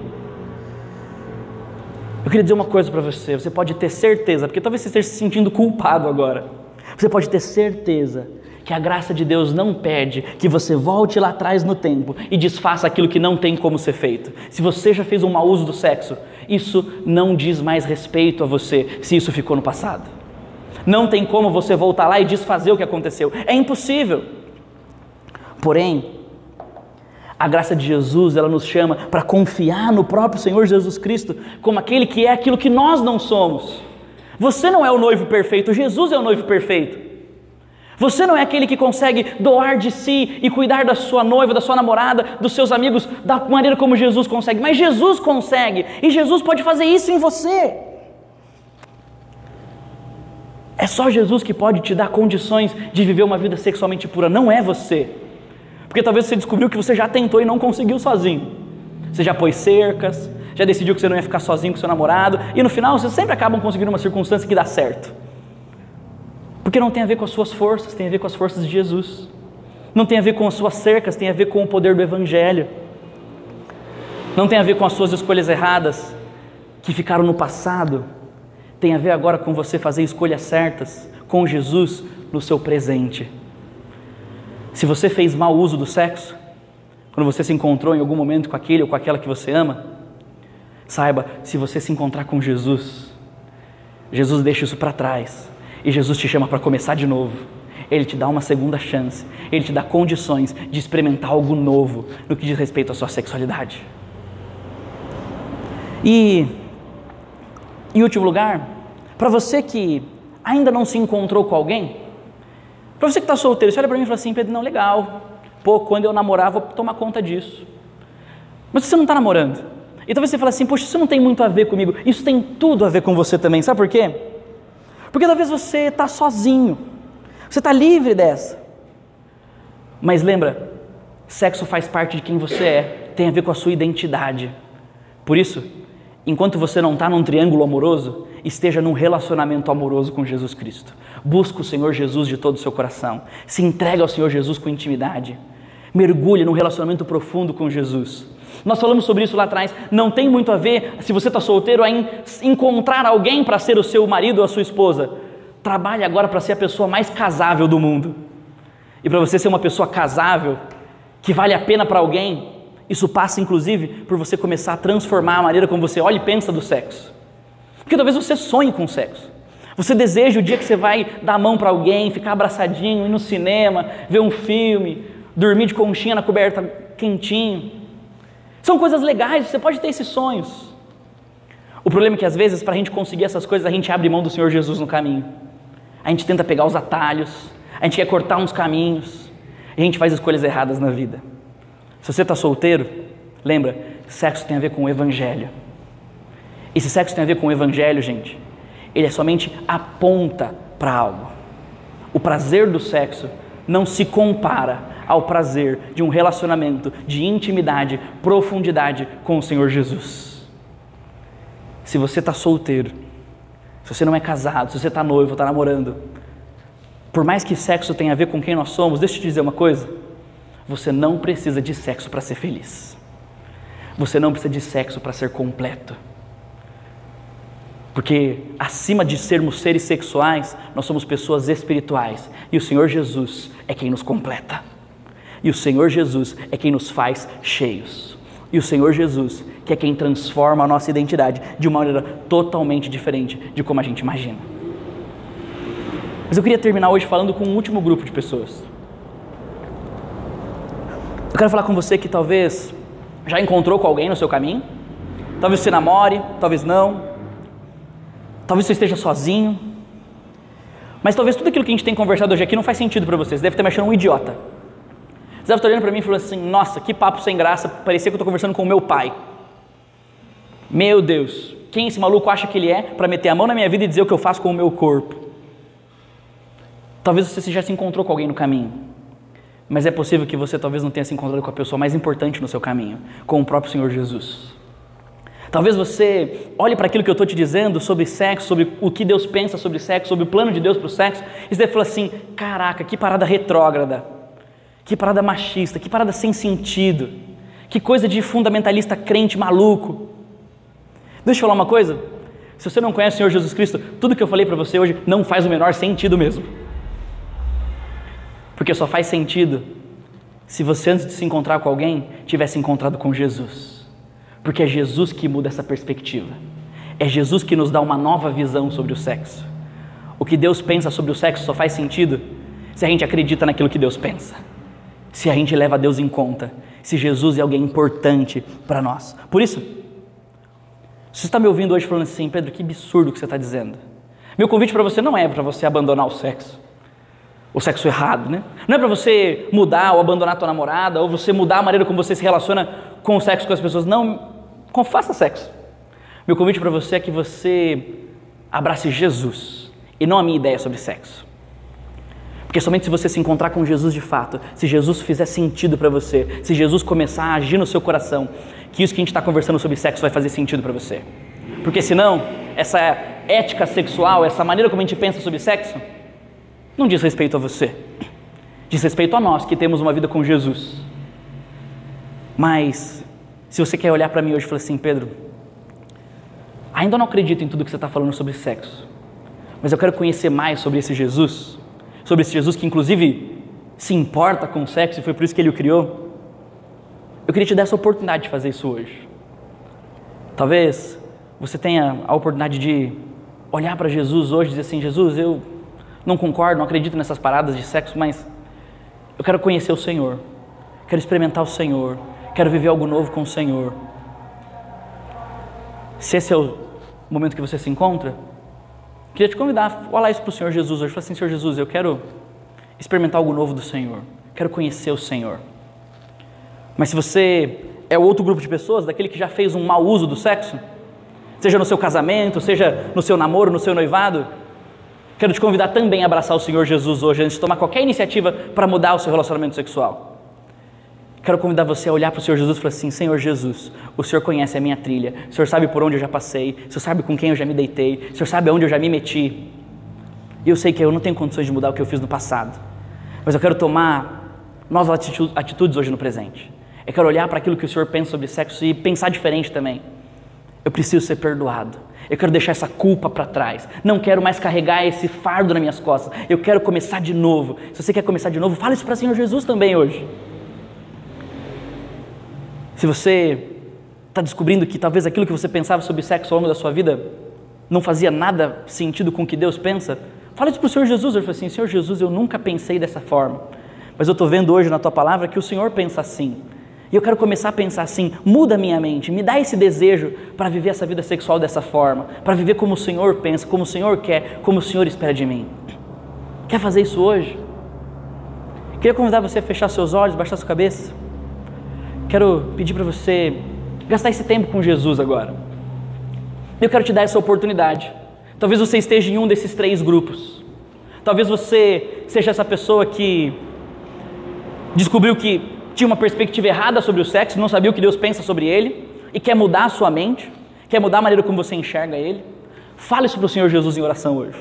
Speaker 1: Eu queria dizer uma coisa para você: você pode ter certeza, porque talvez você esteja se sentindo culpado agora. Você pode ter certeza que a graça de Deus não pede que você volte lá atrás no tempo e desfaça aquilo que não tem como ser feito. Se você já fez um mau uso do sexo, isso não diz mais respeito a você se isso ficou no passado. Não tem como você voltar lá e desfazer o que aconteceu. É impossível. Porém, a graça de Jesus, ela nos chama para confiar no próprio Senhor Jesus Cristo como aquele que é aquilo que nós não somos. Você não é o noivo perfeito, Jesus é o noivo perfeito. Você não é aquele que consegue doar de si e cuidar da sua noiva, da sua namorada, dos seus amigos da maneira como Jesus consegue, mas Jesus consegue e Jesus pode fazer isso em você. É só Jesus que pode te dar condições de viver uma vida sexualmente pura, não é você. Porque talvez você descobriu que você já tentou e não conseguiu sozinho. Você já pôs cercas, já decidiu que você não ia ficar sozinho com seu namorado, e no final vocês sempre acabam conseguindo uma circunstância que dá certo. Porque não tem a ver com as suas forças, tem a ver com as forças de Jesus. Não tem a ver com as suas cercas, tem a ver com o poder do Evangelho. Não tem a ver com as suas escolhas erradas que ficaram no passado. Tem a ver agora com você fazer escolhas certas com Jesus no seu presente. Se você fez mau uso do sexo, quando você se encontrou em algum momento com aquele ou com aquela que você ama, saiba, se você se encontrar com Jesus, Jesus deixa isso para trás e Jesus te chama para começar de novo. Ele te dá uma segunda chance, ele te dá condições de experimentar algo novo no que diz respeito à sua sexualidade. E, em último lugar, para você que ainda não se encontrou com alguém, para você que está solteiro, você olha para mim e fala assim, Pedro, não, legal. Pô, quando eu namorar, vou tomar conta disso. Mas você não está namorando. E talvez você fale assim, poxa, isso não tem muito a ver comigo. Isso tem tudo a ver com você também. Sabe por quê? Porque talvez você está sozinho. Você está livre dessa. Mas lembra, sexo faz parte de quem você é. Tem a ver com a sua identidade. Por isso, enquanto você não está num triângulo amoroso, esteja num relacionamento amoroso com Jesus Cristo. Busca o Senhor Jesus de todo o seu coração. Se entrega ao Senhor Jesus com intimidade. Mergulhe num relacionamento profundo com Jesus. Nós falamos sobre isso lá atrás. Não tem muito a ver, se você está solteiro, em encontrar alguém para ser o seu marido ou a sua esposa. Trabalhe agora para ser a pessoa mais casável do mundo. E para você ser uma pessoa casável, que vale a pena para alguém, isso passa inclusive por você começar a transformar a maneira como você olha e pensa do sexo. Porque talvez você sonhe com sexo. Você deseja o dia que você vai dar a mão para alguém, ficar abraçadinho, ir no cinema, ver um filme, dormir de conchinha na coberta quentinho. São coisas legais, você pode ter esses sonhos. O problema é que às vezes, para a gente conseguir essas coisas, a gente abre mão do Senhor Jesus no caminho. A gente tenta pegar os atalhos, a gente quer cortar uns caminhos, a gente faz escolhas erradas na vida. Se você está solteiro, lembra, sexo tem a ver com o Evangelho. E se sexo tem a ver com o Evangelho, gente, ele é somente a ponta para algo. O prazer do sexo não se compara ao prazer de um relacionamento de intimidade, profundidade com o Senhor Jesus. Se você está solteiro, se você não é casado, se você está noivo, está namorando, por mais que sexo tenha a ver com quem nós somos, deixa eu te dizer uma coisa: você não precisa de sexo para ser feliz. Você não precisa de sexo para ser completo. Porque acima de sermos seres sexuais, nós somos pessoas espirituais. E o Senhor Jesus é quem nos completa. E o Senhor Jesus é quem nos faz cheios. E o Senhor Jesus, que é quem transforma a nossa identidade de uma maneira totalmente diferente de como a gente imagina. Mas eu queria terminar hoje falando com um último grupo de pessoas. Eu quero falar com você que talvez já encontrou com alguém no seu caminho, talvez você namore, talvez não, talvez você esteja sozinho, mas talvez tudo aquilo que a gente tem conversado hoje aqui não faz sentido para você, você deve estar me achando um idiota. Estar olhando para mim falando assim: nossa, que papo sem graça, parecia que eu estou conversando com o meu pai. Meu Deus, quem esse maluco acha que ele é para meter a mão na minha vida e dizer o que eu faço com o meu corpo? Talvez você já se encontrou com alguém no caminho, mas é possível que você talvez não tenha se encontrado com a pessoa mais importante no seu caminho, com o próprio Senhor Jesus. Talvez você olhe para aquilo que eu estou te dizendo sobre sexo, sobre o que Deus pensa sobre sexo, sobre o plano de Deus para o sexo, e você fala assim: caraca, que parada retrógrada, que parada machista, que parada sem sentido, que coisa de fundamentalista crente maluco. Deixa eu falar uma coisa: se você não conhece o Senhor Jesus Cristo, tudo que eu falei para você hoje não faz o menor sentido mesmo. Porque só faz sentido se você, antes de se encontrar com alguém, tivesse encontrado com Jesus. Porque é Jesus que muda essa perspectiva. É Jesus que nos dá uma nova visão sobre o sexo. O que Deus pensa sobre o sexo só faz sentido se a gente acredita naquilo que Deus pensa. Se a gente leva Deus em conta. Se Jesus é alguém importante para nós. Por isso, você está me ouvindo hoje falando assim, Pedro, que absurdo que você está dizendo. Meu convite para você não é para você abandonar o sexo o sexo errado, né? Não é para você mudar ou abandonar a tua namorada, ou você mudar a maneira como você se relaciona com o sexo com as pessoas. Não, faça sexo. Meu convite para você é que você abrace Jesus e não a minha ideia sobre sexo. Porque somente se você se encontrar com Jesus de fato, se Jesus fizer sentido para você, se Jesus começar a agir no seu coração, que isso que a gente está conversando sobre sexo vai fazer sentido para você. Porque senão, essa ética sexual, essa maneira como a gente pensa sobre sexo, não diz respeito a você, diz respeito a nós que temos uma vida com Jesus. Mas, se você quer olhar para mim hoje e falar assim, Pedro, ainda não acredito em tudo que você está falando sobre sexo, mas eu quero conhecer mais sobre esse Jesus, sobre esse Jesus que, inclusive, se importa com o sexo e foi por isso que ele o criou. Eu queria te dar essa oportunidade de fazer isso hoje. Talvez você tenha a oportunidade de olhar para Jesus hoje e dizer assim: Jesus, eu não concordo, não acredito nessas paradas de sexo, mas eu quero conhecer o Senhor, quero experimentar o Senhor, quero viver algo novo com o Senhor. Se esse é o momento que você se encontra, queria te convidar a falar isso para o Senhor Jesus hoje. Fala assim, Senhor Jesus, eu quero experimentar algo novo do Senhor, quero conhecer o Senhor. Mas se você é outro grupo de pessoas, daquele que já fez um mau uso do sexo, seja no seu casamento, seja no seu namoro, no seu noivado, Quero te convidar também a abraçar o Senhor Jesus hoje, antes de tomar qualquer iniciativa para mudar o seu relacionamento sexual. Quero convidar você a olhar para o Senhor Jesus e falar assim: Senhor Jesus, o Senhor conhece a minha trilha, o Senhor sabe por onde eu já passei, o Senhor sabe com quem eu já me deitei, o Senhor sabe aonde eu já me meti. E eu sei que eu não tenho condições de mudar o que eu fiz no passado, mas eu quero tomar novas atitudes hoje no presente. Eu quero olhar para aquilo que o Senhor pensa sobre sexo e pensar diferente também. Eu preciso ser perdoado. Eu quero deixar essa culpa para trás. Não quero mais carregar esse fardo nas minhas costas. Eu quero começar de novo. Se você quer começar de novo, fale isso para o Senhor Jesus também hoje. Se você está descobrindo que talvez aquilo que você pensava sobre sexo ao longo da sua vida não fazia nada sentido com o que Deus pensa, fale isso para o Senhor Jesus. Ele fala assim: Senhor Jesus, eu nunca pensei dessa forma. Mas eu estou vendo hoje na tua palavra que o Senhor pensa assim. E eu quero começar a pensar assim: muda a minha mente, me dá esse desejo para viver essa vida sexual dessa forma, para viver como o Senhor pensa, como o Senhor quer, como o Senhor espera de mim. Quer fazer isso hoje? Queria convidar você a fechar seus olhos, baixar sua cabeça. Quero pedir para você gastar esse tempo com Jesus agora. Eu quero te dar essa oportunidade. Talvez você esteja em um desses três grupos. Talvez você seja essa pessoa que descobriu que tinha uma perspectiva errada sobre o sexo, não sabia o que Deus pensa sobre ele e quer mudar a sua mente, quer mudar a maneira como você enxerga ele, fale para o Senhor Jesus em oração hoje.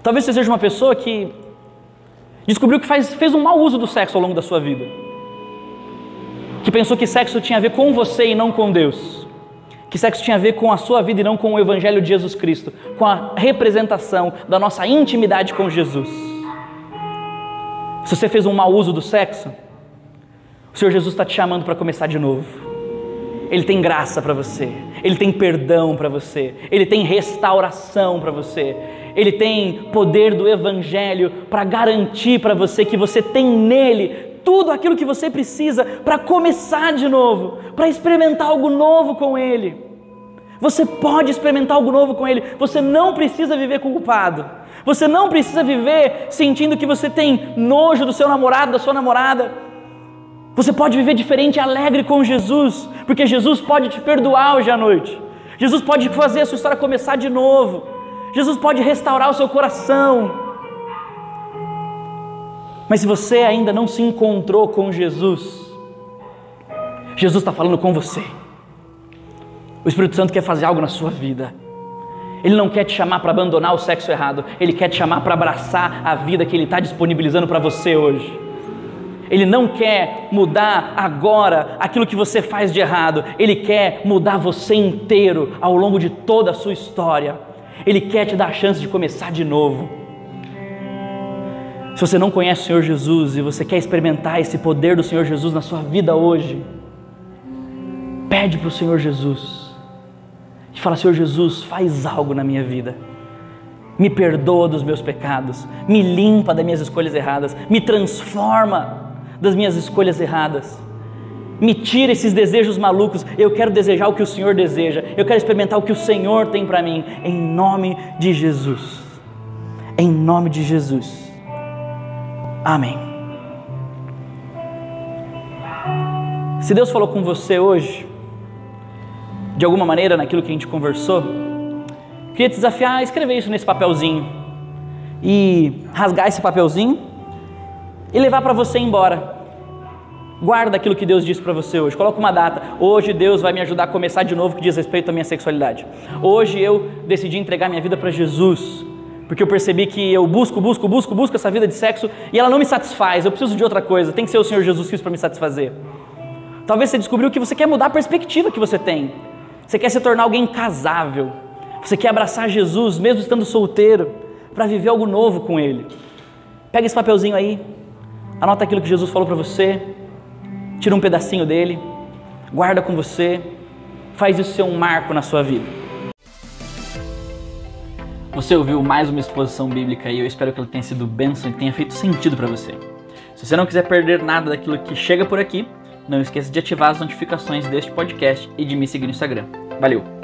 Speaker 1: Talvez você seja uma pessoa que descobriu que faz, fez um mau uso do sexo ao longo da sua vida, que pensou que sexo tinha a ver com você e não com Deus, que sexo tinha a ver com a sua vida e não com o Evangelho de Jesus Cristo, com a representação da nossa intimidade com Jesus. Se você fez um mau uso do sexo, o Senhor Jesus está te chamando para começar de novo. Ele tem graça para você, Ele tem perdão para você, Ele tem restauração para você, Ele tem poder do Evangelho para garantir para você que você tem nele tudo aquilo que você precisa para começar de novo, para experimentar algo novo com Ele. Você pode experimentar algo novo com Ele, você não precisa viver culpado. Você não precisa viver sentindo que você tem nojo do seu namorado, da sua namorada. Você pode viver diferente e alegre com Jesus, porque Jesus pode te perdoar hoje à noite. Jesus pode fazer a sua história começar de novo. Jesus pode restaurar o seu coração. Mas se você ainda não se encontrou com Jesus, Jesus está falando com você. O Espírito Santo quer fazer algo na sua vida. Ele não quer te chamar para abandonar o sexo errado, ele quer te chamar para abraçar a vida que ele está disponibilizando para você hoje. Ele não quer mudar agora aquilo que você faz de errado, ele quer mudar você inteiro ao longo de toda a sua história. Ele quer te dar a chance de começar de novo. Se você não conhece o Senhor Jesus e você quer experimentar esse poder do Senhor Jesus na sua vida hoje, pede para o Senhor Jesus e fala: Senhor Jesus, faz algo na minha vida. Me perdoa dos meus pecados, me limpa das minhas escolhas erradas, me transforma das minhas escolhas erradas. Me tira esses desejos malucos. Eu quero desejar o que o Senhor deseja. Eu quero experimentar o que o Senhor tem para mim. Em nome de Jesus. Em nome de Jesus. Amém. Se Deus falou com você hoje, de alguma maneira, naquilo que a gente conversou, queria te desafiar a escrever isso nesse papelzinho e rasgar esse papelzinho e levar para você embora. Guarda aquilo que Deus disse para você hoje. Coloca uma data. Hoje Deus vai me ajudar a começar de novo que diz respeito à minha sexualidade. Hoje eu decidi entregar minha vida para Jesus, porque eu percebi que eu busco, busco, busco, busco essa vida de sexo e ela não me satisfaz. Eu preciso de outra coisa. Tem que ser o Senhor Jesus Cristo para me satisfazer. Talvez você descobriu que você quer mudar a perspectiva que você tem. Você quer se tornar alguém casável. Você quer abraçar Jesus mesmo estando solteiro para viver algo novo com ele. Pega esse papelzinho aí, Anota aquilo que Jesus falou para você, tira um pedacinho dele, guarda com você, faz isso ser um marco na sua vida. Você ouviu mais uma exposição bíblica e eu espero que ela tenha sido bênção e tenha feito sentido para você. Se você não quiser perder nada daquilo que chega por aqui, não esqueça de ativar as notificações deste podcast e de me seguir no Instagram. Valeu!